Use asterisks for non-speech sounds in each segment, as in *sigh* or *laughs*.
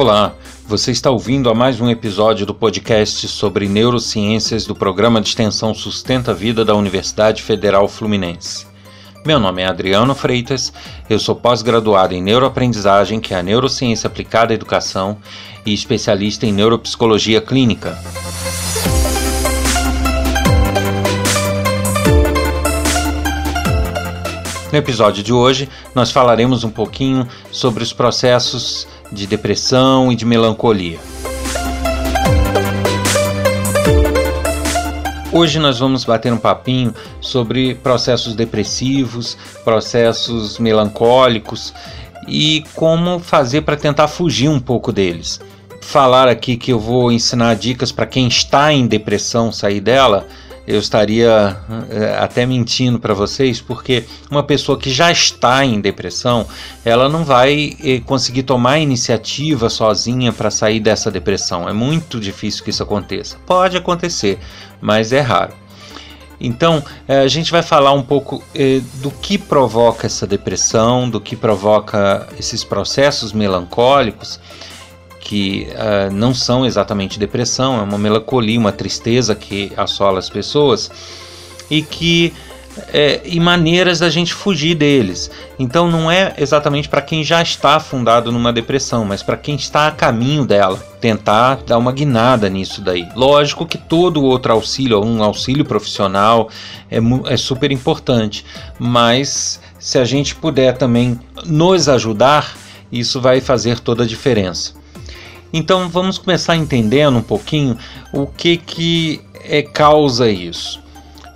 Olá, você está ouvindo a mais um episódio do podcast sobre neurociências do programa de extensão Sustenta a Vida da Universidade Federal Fluminense. Meu nome é Adriano Freitas, eu sou pós-graduado em neuroaprendizagem, que é a neurociência aplicada à educação, e especialista em neuropsicologia clínica. No episódio de hoje, nós falaremos um pouquinho sobre os processos de depressão e de melancolia. Hoje nós vamos bater um papinho sobre processos depressivos, processos melancólicos e como fazer para tentar fugir um pouco deles. Falar aqui que eu vou ensinar dicas para quem está em depressão sair dela eu estaria é, até mentindo para vocês, porque uma pessoa que já está em depressão, ela não vai é, conseguir tomar iniciativa sozinha para sair dessa depressão. É muito difícil que isso aconteça. Pode acontecer, mas é raro. Então, é, a gente vai falar um pouco do que provoca essa depressão, do que provoca esses processos melancólicos que uh, não são exatamente depressão, é uma melancolia, uma tristeza que assola as pessoas e que é, e maneiras da gente fugir deles. Então não é exatamente para quem já está afundado numa depressão, mas para quem está a caminho dela, tentar dar uma guinada nisso daí. Lógico que todo outro auxílio, um auxílio profissional, é, é super importante, mas se a gente puder também nos ajudar, isso vai fazer toda a diferença. Então vamos começar entendendo um pouquinho o que que é, causa isso.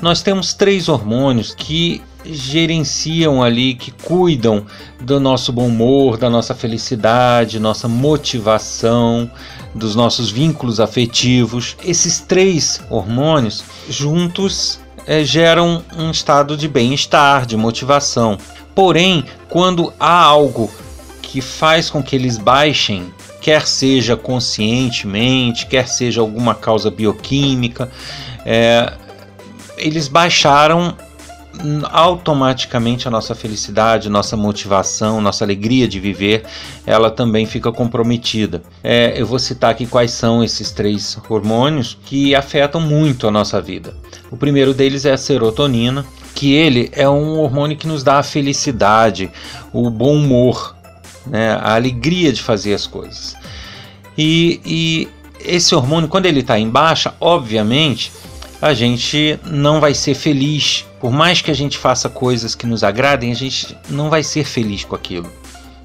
Nós temos três hormônios que gerenciam ali, que cuidam do nosso bom humor, da nossa felicidade, nossa motivação, dos nossos vínculos afetivos. Esses três hormônios juntos é, geram um estado de bem-estar, de motivação. Porém, quando há algo que faz com que eles baixem quer seja conscientemente, quer seja alguma causa bioquímica, é, eles baixaram automaticamente a nossa felicidade, nossa motivação, nossa alegria de viver, ela também fica comprometida. É, eu vou citar aqui quais são esses três hormônios que afetam muito a nossa vida. O primeiro deles é a serotonina, que ele é um hormônio que nos dá a felicidade, o bom humor, né, a alegria de fazer as coisas. E, e esse hormônio, quando ele está em baixa, obviamente a gente não vai ser feliz. Por mais que a gente faça coisas que nos agradem, a gente não vai ser feliz com aquilo.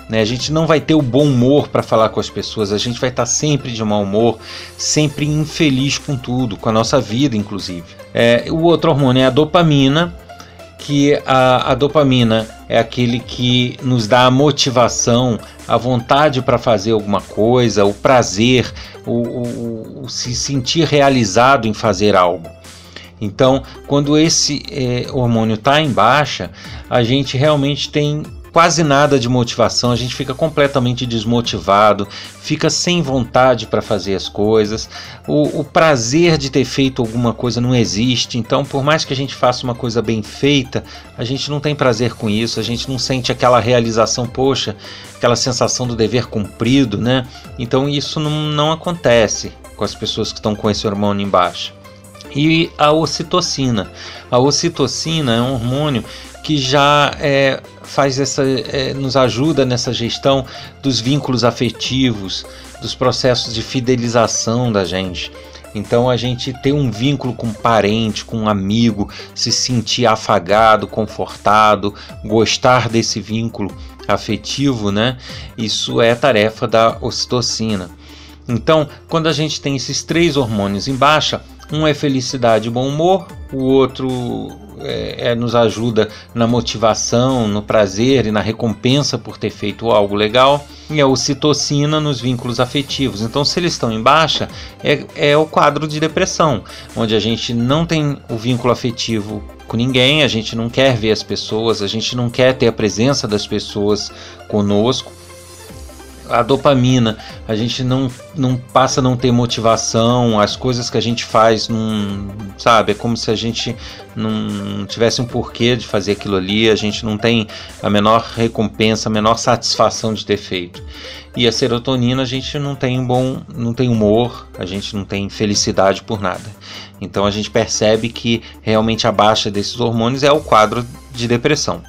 Né? A gente não vai ter o bom humor para falar com as pessoas, a gente vai estar tá sempre de mau humor, sempre infeliz com tudo, com a nossa vida, inclusive. É, o outro hormônio é a dopamina, que a, a dopamina é aquele que nos dá a motivação, a vontade para fazer alguma coisa, o prazer, o, o, o, se sentir realizado em fazer algo. Então, quando esse é, hormônio está em baixa, a gente realmente tem quase nada de motivação, a gente fica completamente desmotivado, fica sem vontade para fazer as coisas, o, o, prazer de ter feito alguma coisa não existe, então por mais que a gente faça uma coisa bem feita, a gente não tem prazer com isso, a gente não sente aquela realização, poxa, aquela sensação do dever cumprido, né? Então isso não, não acontece com as pessoas que estão com esse hormônio embaixo. E a ocitocina. A ocitocina é um hormônio que já é, faz essa, é, nos ajuda nessa gestão dos vínculos afetivos, dos processos de fidelização da gente. Então a gente ter um vínculo com um parente, com um amigo, se sentir afagado, confortado, gostar desse vínculo afetivo, né? Isso é tarefa da ocitocina. Então, quando a gente tem esses três hormônios em baixa, um é felicidade e bom humor, o outro é, é, nos ajuda na motivação, no prazer e na recompensa por ter feito algo legal, e a ocitocina nos vínculos afetivos. Então, se eles estão em baixa, é, é o quadro de depressão, onde a gente não tem o vínculo afetivo com ninguém, a gente não quer ver as pessoas, a gente não quer ter a presença das pessoas conosco. A dopamina, a gente não, não passa a não ter motivação, as coisas que a gente faz não, sabe, é como se a gente não tivesse um porquê de fazer aquilo ali, a gente não tem a menor recompensa, a menor satisfação de ter feito. E a serotonina a gente não tem bom, não tem humor, a gente não tem felicidade por nada. Então a gente percebe que realmente a baixa desses hormônios é o quadro de depressão.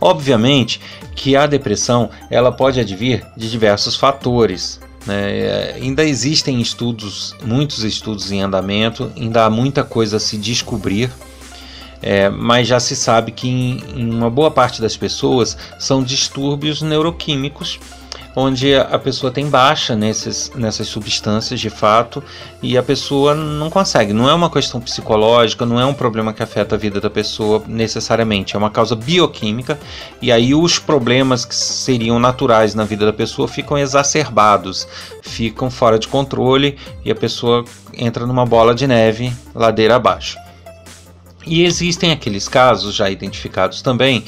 Obviamente que a depressão ela pode advir de diversos fatores. Né? Ainda existem estudos, muitos estudos em andamento, ainda há muita coisa a se descobrir, é, mas já se sabe que em, em uma boa parte das pessoas são distúrbios neuroquímicos onde a pessoa tem baixa nesses, nessas substâncias de fato e a pessoa não consegue. Não é uma questão psicológica, não é um problema que afeta a vida da pessoa necessariamente, é uma causa bioquímica e aí os problemas que seriam naturais na vida da pessoa ficam exacerbados, ficam fora de controle e a pessoa entra numa bola de neve ladeira abaixo. E existem aqueles casos já identificados também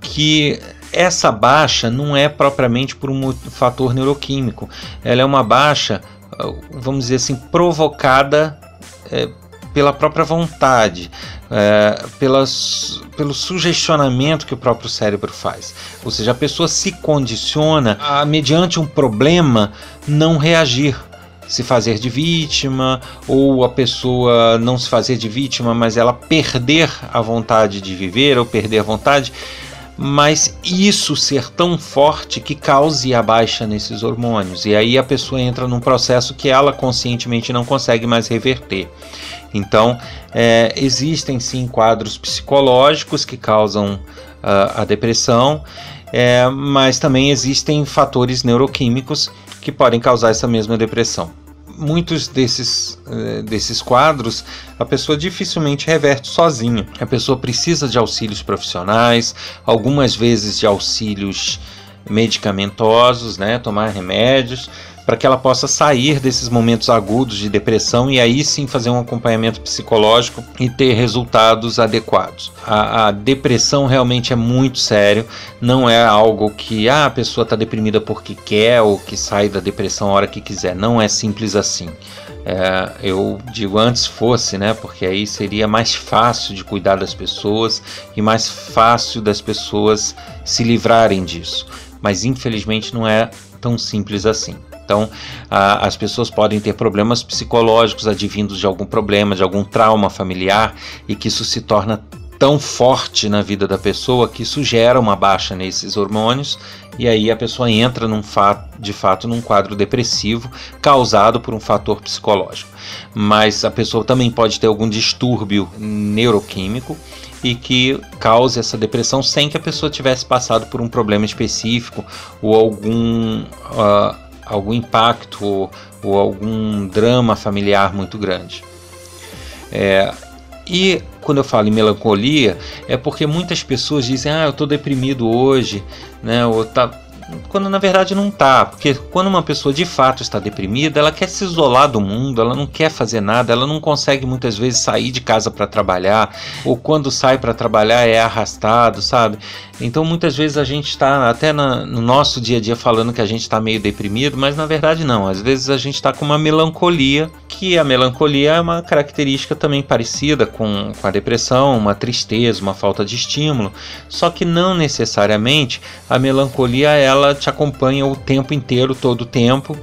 que essa baixa não é propriamente por um fator neuroquímico, ela é uma baixa, vamos dizer assim, provocada é, pela própria vontade, é, pelas, pelo sugestionamento que o próprio cérebro faz. Ou seja, a pessoa se condiciona a, mediante um problema, não reagir se fazer de vítima, ou a pessoa não se fazer de vítima, mas ela perder a vontade de viver ou perder a vontade mas isso ser tão forte que cause a baixa nesses hormônios. E aí a pessoa entra num processo que ela conscientemente não consegue mais reverter. Então, é, existem sim quadros psicológicos que causam uh, a depressão, é, mas também existem fatores neuroquímicos que podem causar essa mesma depressão muitos desses, eh, desses quadros a pessoa dificilmente reverte sozinha. A pessoa precisa de auxílios profissionais, algumas vezes de auxílios medicamentosos, né, tomar remédios, para que ela possa sair desses momentos agudos de depressão e aí sim fazer um acompanhamento psicológico e ter resultados adequados. A, a depressão realmente é muito sério, não é algo que ah, a pessoa está deprimida porque quer ou que sai da depressão a hora que quiser, não é simples assim. É, eu digo antes fosse, né? Porque aí seria mais fácil de cuidar das pessoas e mais fácil das pessoas se livrarem disso. Mas infelizmente não é tão simples assim. Então, a, as pessoas podem ter problemas psicológicos advindos de algum problema, de algum trauma familiar, e que isso se torna tão forte na vida da pessoa que isso gera uma baixa nesses hormônios e aí a pessoa entra num fato, de fato num quadro depressivo causado por um fator psicológico. Mas a pessoa também pode ter algum distúrbio neuroquímico e que cause essa depressão sem que a pessoa tivesse passado por um problema específico ou algum uh, algum impacto ou, ou algum drama familiar muito grande. É, e quando eu falo em melancolia, é porque muitas pessoas dizem: Ah, eu estou deprimido hoje, né? Ou tá, quando na verdade não tá, porque quando uma pessoa de fato está deprimida, ela quer se isolar do mundo, ela não quer fazer nada, ela não consegue muitas vezes sair de casa para trabalhar, ou quando sai para trabalhar é arrastado, sabe? Então muitas vezes a gente está até na, no nosso dia a dia falando que a gente está meio deprimido, mas na verdade não. Às vezes a gente está com uma melancolia, que a melancolia é uma característica também parecida com, com a depressão, uma tristeza, uma falta de estímulo, só que não necessariamente a melancolia ela te acompanha o tempo inteiro, todo o tempo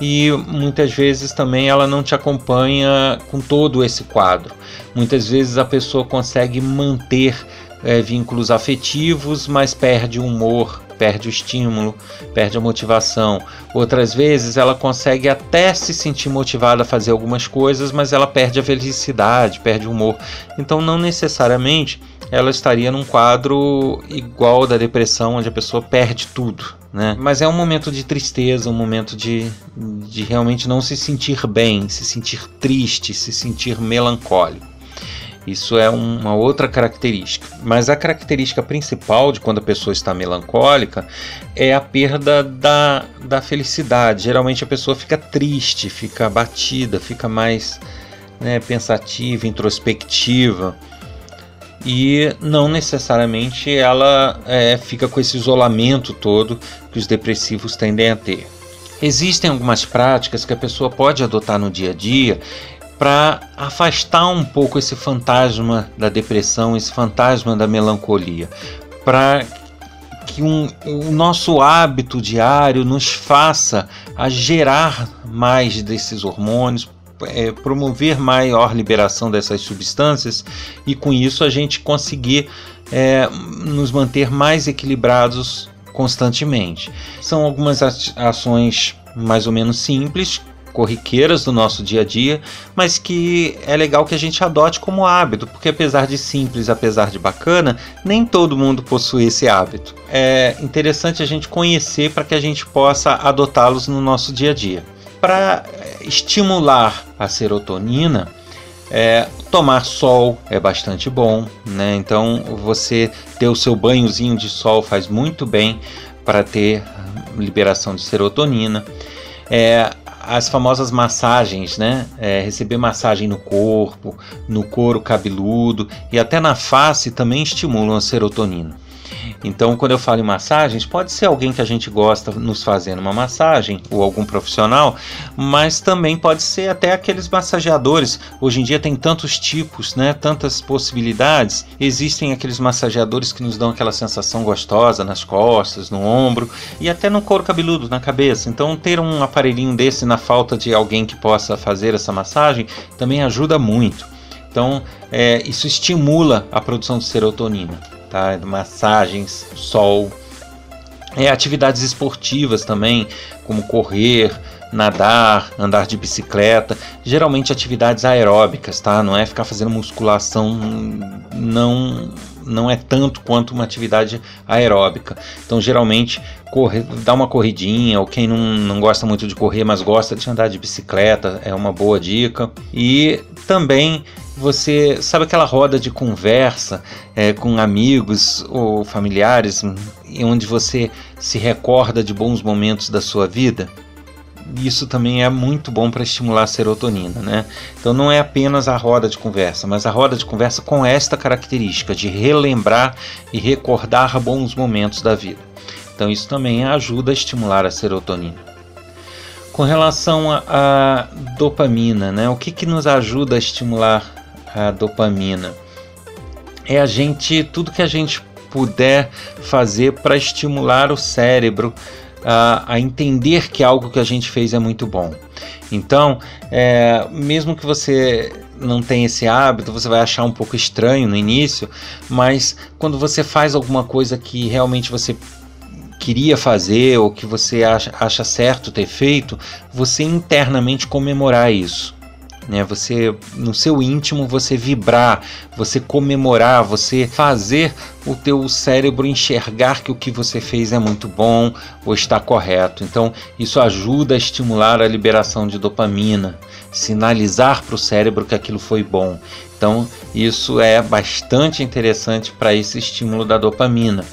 e muitas vezes também ela não te acompanha com todo esse quadro. Muitas vezes a pessoa consegue manter é, vínculos afetivos, mas perde o humor, perde o estímulo, perde a motivação. Outras vezes ela consegue até se sentir motivada a fazer algumas coisas, mas ela perde a felicidade, perde o humor. Então, não necessariamente ela estaria num quadro igual da depressão, onde a pessoa perde tudo. Né? Mas é um momento de tristeza, um momento de, de realmente não se sentir bem, se sentir triste, se sentir melancólico. Isso é uma outra característica. Mas a característica principal de quando a pessoa está melancólica é a perda da, da felicidade. Geralmente a pessoa fica triste, fica abatida, fica mais né, pensativa, introspectiva. E não necessariamente ela é, fica com esse isolamento todo que os depressivos tendem a ter. Existem algumas práticas que a pessoa pode adotar no dia a dia para afastar um pouco esse fantasma da depressão, esse fantasma da melancolia, para que um, o nosso hábito diário nos faça a gerar mais desses hormônios, é, promover maior liberação dessas substâncias e com isso a gente conseguir é, nos manter mais equilibrados constantemente. São algumas ações mais ou menos simples corriqueiras do nosso dia a dia, mas que é legal que a gente adote como hábito, porque apesar de simples, apesar de bacana, nem todo mundo possui esse hábito. É interessante a gente conhecer para que a gente possa adotá-los no nosso dia a dia. Para estimular a serotonina, é, tomar sol é bastante bom, né? Então você ter o seu banhozinho de sol faz muito bem para ter liberação de serotonina. É, as famosas massagens, né? É, receber massagem no corpo, no couro cabeludo e até na face também estimulam a serotonina. Então, quando eu falo em massagens, pode ser alguém que a gente gosta nos fazendo uma massagem ou algum profissional, mas também pode ser até aqueles massageadores. Hoje em dia tem tantos tipos, né? Tantas possibilidades. Existem aqueles massageadores que nos dão aquela sensação gostosa nas costas, no ombro e até no couro cabeludo, na cabeça. Então, ter um aparelhinho desse na falta de alguém que possa fazer essa massagem também ajuda muito. Então, é, isso estimula a produção de serotonina tá? massagens, sol, é, atividades esportivas também, como correr, nadar, andar de bicicleta, geralmente atividades aeróbicas, tá? Não é ficar fazendo musculação, não não é tanto quanto uma atividade aeróbica. Então, geralmente, correr, dar uma corridinha, ou quem não, não gosta muito de correr, mas gosta de andar de bicicleta, é uma boa dica. E também você sabe aquela roda de conversa é, com amigos ou familiares, onde você se recorda de bons momentos da sua vida? Isso também é muito bom para estimular a serotonina, né? Então não é apenas a roda de conversa, mas a roda de conversa com esta característica de relembrar e recordar bons momentos da vida. Então isso também ajuda a estimular a serotonina. Com relação à dopamina, né? O que, que nos ajuda a estimular a dopamina. É a gente, tudo que a gente puder fazer para estimular o cérebro a, a, entender que algo que a gente fez é muito bom. Então, é, mesmo que você não tenha esse hábito, você vai achar um pouco estranho no início, mas quando você faz alguma coisa que realmente você queria fazer ou que você acha, acha certo ter feito, você internamente comemorar isso né? Você no seu íntimo você vibrar, você comemorar, você fazer o teu cérebro enxergar que o que você fez é muito bom ou está correto. Então, isso ajuda a estimular a liberação de dopamina, sinalizar para o cérebro que aquilo foi bom. Então, isso é bastante interessante para esse estímulo da dopamina.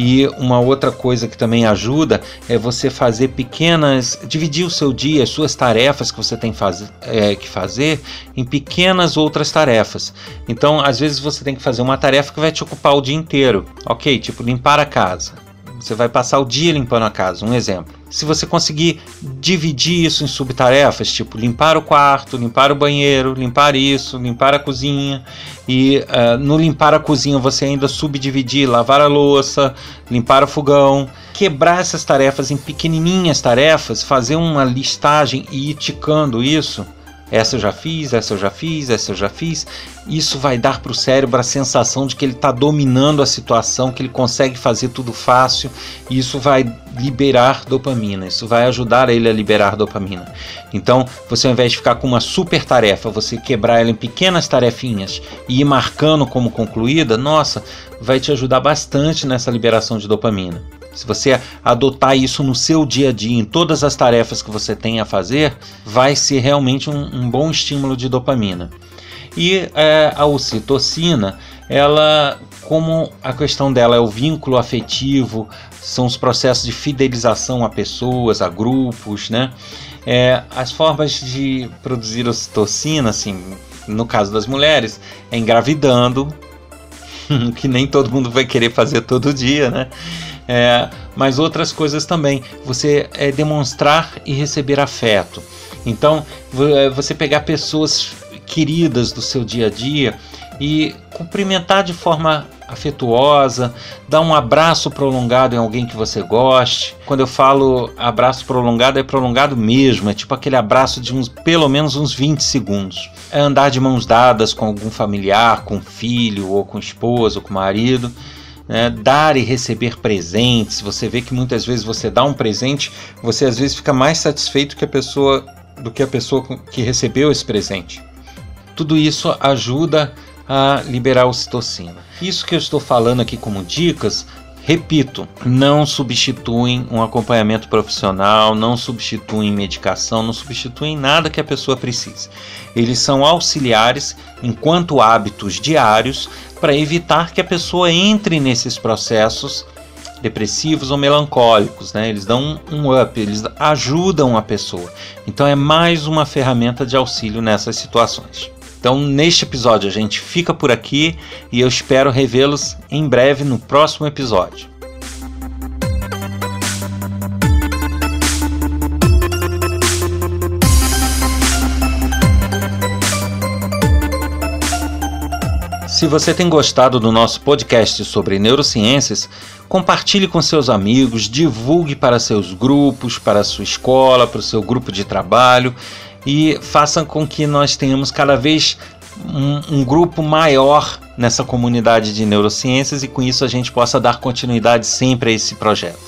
E uma outra coisa que também ajuda é você fazer pequenas, dividir o seu dia, as suas tarefas que você tem faz, é, que fazer em pequenas outras tarefas. Então, às vezes você tem que fazer uma tarefa que vai te ocupar o dia inteiro, ok? Tipo limpar a casa. Você vai passar o dia limpando a casa, um exemplo. Se você conseguir dividir isso em subtarefas, tipo limpar o quarto, limpar o banheiro, limpar isso, limpar a cozinha, e uh, no limpar a cozinha você ainda subdividir, lavar a louça, limpar o fogão, quebrar essas tarefas em pequenininhas tarefas, fazer uma listagem e ir ticando isso, essa eu já fiz, essa eu já fiz, essa eu já fiz. Isso vai dar para o cérebro a sensação de que ele está dominando a situação, que ele consegue fazer tudo fácil. E isso vai liberar dopamina. Isso vai ajudar ele a liberar dopamina. Então, você ao invés de ficar com uma super tarefa, você quebrar ela em pequenas tarefinhas e ir marcando como concluída, nossa, vai te ajudar bastante nessa liberação de dopamina. Se você adotar isso no seu dia a dia, em todas as tarefas que você tem a fazer, vai ser realmente um, um bom estímulo de dopamina. E é, a ocitocina, ela, como a questão dela é o vínculo afetivo, são os processos de fidelização a pessoas, a grupos, né? É, as formas de produzir ocitocina, assim, no caso das mulheres, é engravidando, *laughs* que nem todo mundo vai querer fazer todo dia, né? É, mas outras coisas também. Você é, demonstrar e receber afeto. Então, é, você pegar pessoas queridas do seu dia a dia e cumprimentar de forma afetuosa, dar um abraço prolongado em alguém que você goste. Quando eu falo abraço prolongado, é prolongado mesmo, é tipo aquele abraço de uns pelo menos uns 20 segundos. É andar de mãos dadas com algum familiar, com filho, ou com esposa, ou com marido. Né? dar e receber presentes. Você vê que muitas vezes você dá um presente, você às vezes fica mais satisfeito que a pessoa do que a pessoa que recebeu esse presente. Tudo isso ajuda a liberar ocitocina. Isso que eu estou falando aqui como dicas, repito, não substituem um acompanhamento profissional, não substituem medicação, não substituem nada que a pessoa precise. Eles são auxiliares enquanto hábitos diários para evitar que a pessoa entre nesses processos depressivos ou melancólicos, né? Eles dão um up, eles ajudam a pessoa. Então é mais uma ferramenta de auxílio nessas situações. Então, neste episódio, a gente fica por aqui e eu espero revê-los em breve no próximo episódio. Se você tem gostado do nosso podcast sobre neurociências, compartilhe com seus amigos, divulgue para seus grupos, para sua escola, para o seu grupo de trabalho e façam com que nós tenhamos cada vez um, um, grupo maior nessa comunidade de neurociências e com isso a gente possa dar continuidade sempre a esse projeto.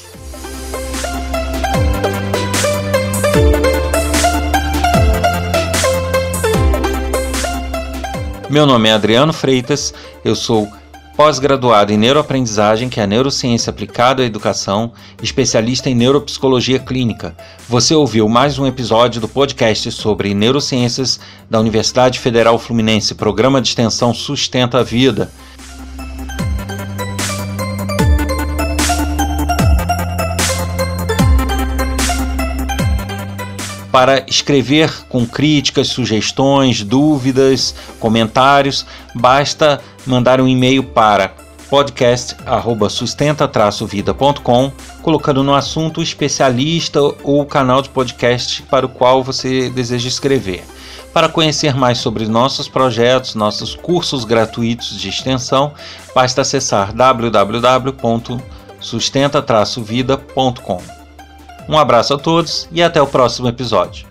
Meu nome é Adriano Freitas, eu sou pós-graduado em neuroaprendizagem, que é a neurociência aplicada à educação, especialista em neuropsicologia clínica. Você ouviu mais um episódio do podcast sobre neurociências da Universidade Federal Fluminense, programa de extensão Sustenta a Vida. Para escrever com críticas, sugestões, dúvidas, comentários, basta mandar um e-mail para podcast@sustenta-vida.com, colocando no assunto o especialista ou o canal de podcast para o qual você deseja escrever. Para conhecer mais sobre nossos projetos, nossos cursos gratuitos de extensão, basta acessar www.sustenta-vida.com. Um abraço a todos e até o próximo episódio.